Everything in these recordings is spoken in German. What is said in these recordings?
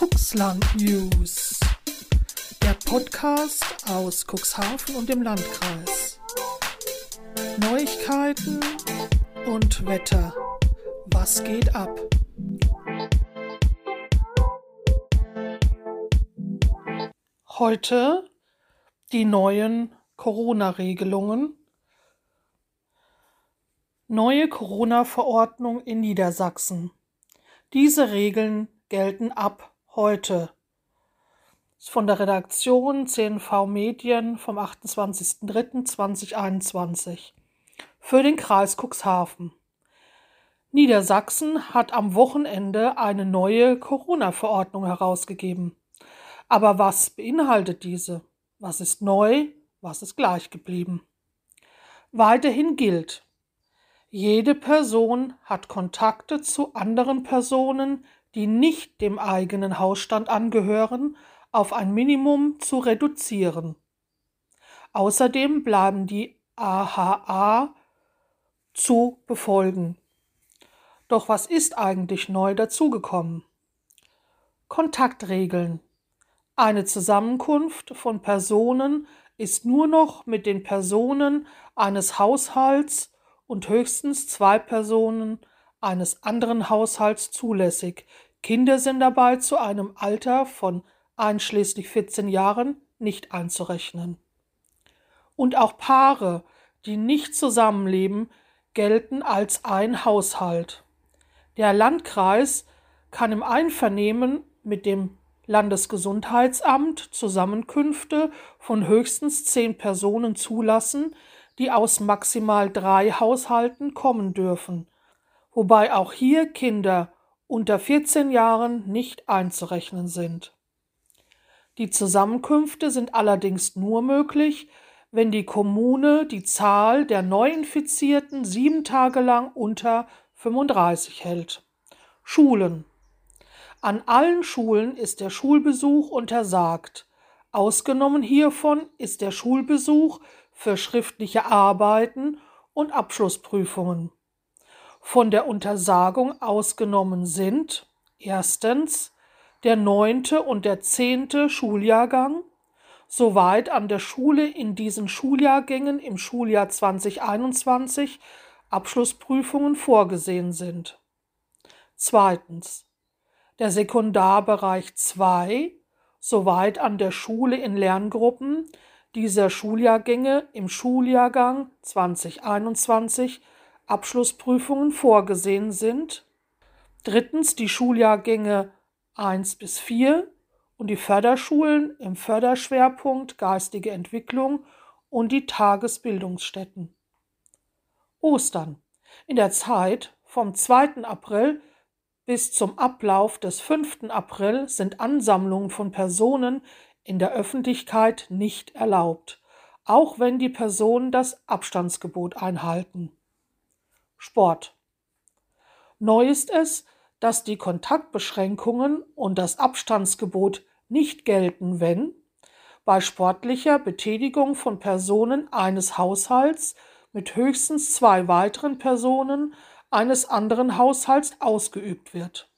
Cuxland News. Der Podcast aus Cuxhaven und dem Landkreis. Neuigkeiten und Wetter. Was geht ab? Heute die neuen Corona-Regelungen. Neue Corona-Verordnung in Niedersachsen. Diese Regeln gelten ab heute. Von der Redaktion CNV Medien vom 28.03.2021 für den Kreis Cuxhaven. Niedersachsen hat am Wochenende eine neue Corona-Verordnung herausgegeben. Aber was beinhaltet diese? Was ist neu? Was ist gleich geblieben? Weiterhin gilt, jede Person hat Kontakte zu anderen Personen, die nicht dem eigenen Hausstand angehören, auf ein Minimum zu reduzieren. Außerdem bleiben die AHA zu befolgen. Doch was ist eigentlich neu dazugekommen? Kontaktregeln. Eine Zusammenkunft von Personen ist nur noch mit den Personen eines Haushalts und höchstens zwei Personen eines anderen Haushalts zulässig. Kinder sind dabei zu einem Alter von einschließlich 14 Jahren nicht einzurechnen. Und auch Paare, die nicht zusammenleben, gelten als ein Haushalt. Der Landkreis kann im Einvernehmen mit dem Landesgesundheitsamt Zusammenkünfte von höchstens zehn Personen zulassen, die aus maximal drei Haushalten kommen dürfen, wobei auch hier Kinder unter 14 Jahren nicht einzurechnen sind. Die Zusammenkünfte sind allerdings nur möglich, wenn die Kommune die Zahl der Neuinfizierten sieben Tage lang unter 35 hält. Schulen. An allen Schulen ist der Schulbesuch untersagt. Ausgenommen hiervon ist der Schulbesuch für schriftliche Arbeiten und Abschlussprüfungen. Von der Untersagung ausgenommen sind erstens der neunte und der zehnte Schuljahrgang, soweit an der Schule in diesen Schuljahrgängen im Schuljahr 2021 Abschlussprüfungen vorgesehen sind. Zweitens der Sekundarbereich 2, soweit an der Schule in Lerngruppen dieser Schuljahrgänge im Schuljahrgang 2021 Abschlussprüfungen vorgesehen sind. Drittens die Schuljahrgänge 1 bis 4 und die Förderschulen im Förderschwerpunkt geistige Entwicklung und die Tagesbildungsstätten. Ostern. In der Zeit vom 2. April bis zum Ablauf des 5. April sind Ansammlungen von Personen in der Öffentlichkeit nicht erlaubt, auch wenn die Personen das Abstandsgebot einhalten. Sport. Neu ist es, dass die Kontaktbeschränkungen und das Abstandsgebot nicht gelten, wenn bei sportlicher Betätigung von Personen eines Haushalts mit höchstens zwei weiteren Personen eines anderen Haushalts ausgeübt wird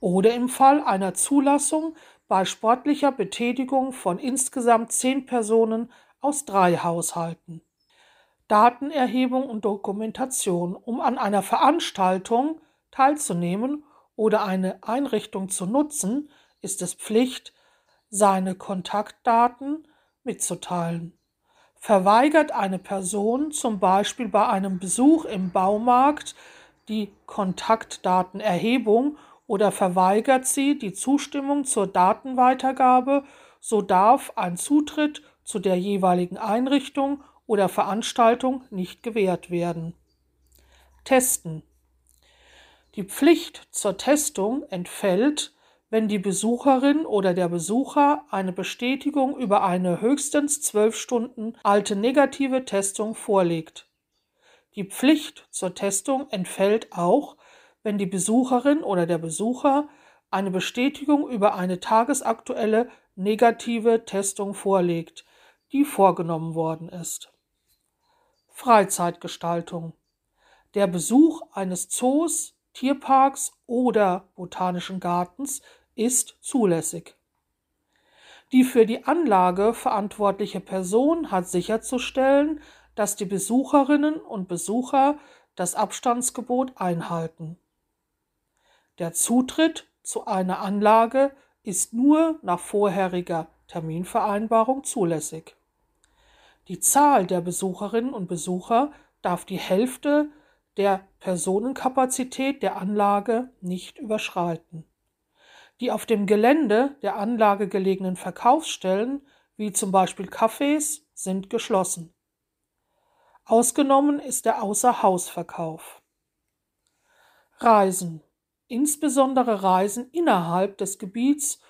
oder im Fall einer Zulassung bei sportlicher Betätigung von insgesamt zehn Personen aus drei Haushalten. Datenerhebung und Dokumentation. Um an einer Veranstaltung teilzunehmen oder eine Einrichtung zu nutzen, ist es Pflicht, seine Kontaktdaten mitzuteilen. Verweigert eine Person zum Beispiel bei einem Besuch im Baumarkt die Kontaktdatenerhebung oder verweigert sie die Zustimmung zur Datenweitergabe, so darf ein Zutritt zu der jeweiligen Einrichtung oder Veranstaltung nicht gewährt werden. Testen. Die Pflicht zur Testung entfällt, wenn die Besucherin oder der Besucher eine Bestätigung über eine höchstens zwölf Stunden alte negative Testung vorlegt. Die Pflicht zur Testung entfällt auch, wenn die Besucherin oder der Besucher eine Bestätigung über eine tagesaktuelle negative Testung vorlegt, die vorgenommen worden ist. Freizeitgestaltung. Der Besuch eines Zoos, Tierparks oder Botanischen Gartens ist zulässig. Die für die Anlage verantwortliche Person hat sicherzustellen, dass die Besucherinnen und Besucher das Abstandsgebot einhalten. Der Zutritt zu einer Anlage ist nur nach vorheriger Terminvereinbarung zulässig. Die Zahl der Besucherinnen und Besucher darf die Hälfte der Personenkapazität der Anlage nicht überschreiten. Die auf dem Gelände der Anlage gelegenen Verkaufsstellen, wie zum Beispiel Cafés, sind geschlossen. Ausgenommen ist der Außerhausverkauf. Reisen, insbesondere Reisen innerhalb des Gebiets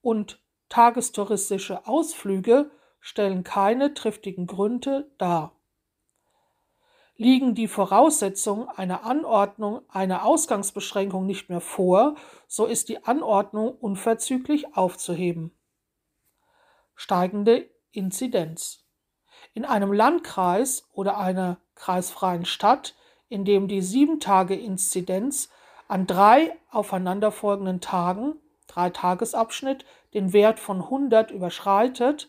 und tagestouristische Ausflüge stellen keine triftigen Gründe dar. Liegen die Voraussetzungen einer Anordnung einer Ausgangsbeschränkung nicht mehr vor, so ist die Anordnung unverzüglich aufzuheben. Steigende Inzidenz. In einem Landkreis oder einer kreisfreien Stadt, in dem die sieben Tage Inzidenz an drei aufeinanderfolgenden Tagen, drei Tagesabschnitt, den Wert von 100 überschreitet,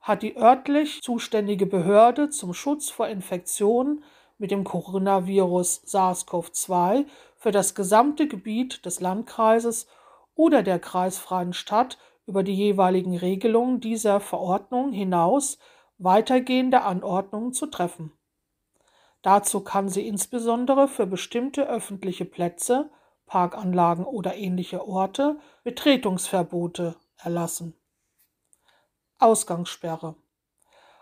hat die örtlich zuständige Behörde zum Schutz vor Infektionen mit dem Coronavirus SARS-CoV-2 für das gesamte Gebiet des Landkreises oder der kreisfreien Stadt über die jeweiligen Regelungen dieser Verordnung hinaus weitergehende Anordnungen zu treffen. Dazu kann sie insbesondere für bestimmte öffentliche Plätze, Parkanlagen oder ähnliche Orte Betretungsverbote erlassen. Ausgangssperre.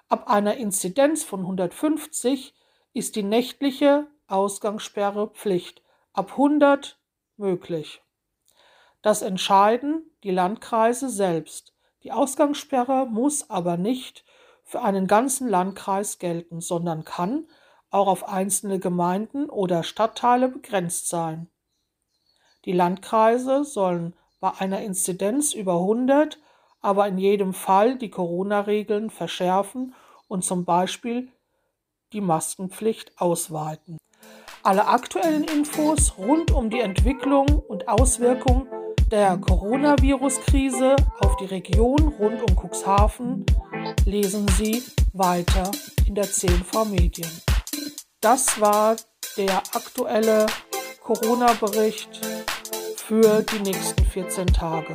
Ab einer Inzidenz von 150 ist die nächtliche Ausgangssperre Pflicht, ab 100 möglich. Das entscheiden die Landkreise selbst. Die Ausgangssperre muss aber nicht für einen ganzen Landkreis gelten, sondern kann auch auf einzelne Gemeinden oder Stadtteile begrenzt sein. Die Landkreise sollen bei einer Inzidenz über 100 aber in jedem Fall die Corona-Regeln verschärfen und zum Beispiel die Maskenpflicht ausweiten. Alle aktuellen Infos rund um die Entwicklung und Auswirkungen der Coronavirus-Krise auf die Region rund um Cuxhaven lesen Sie weiter in der CNV Medien. Das war der aktuelle Corona-Bericht für die nächsten 14 Tage.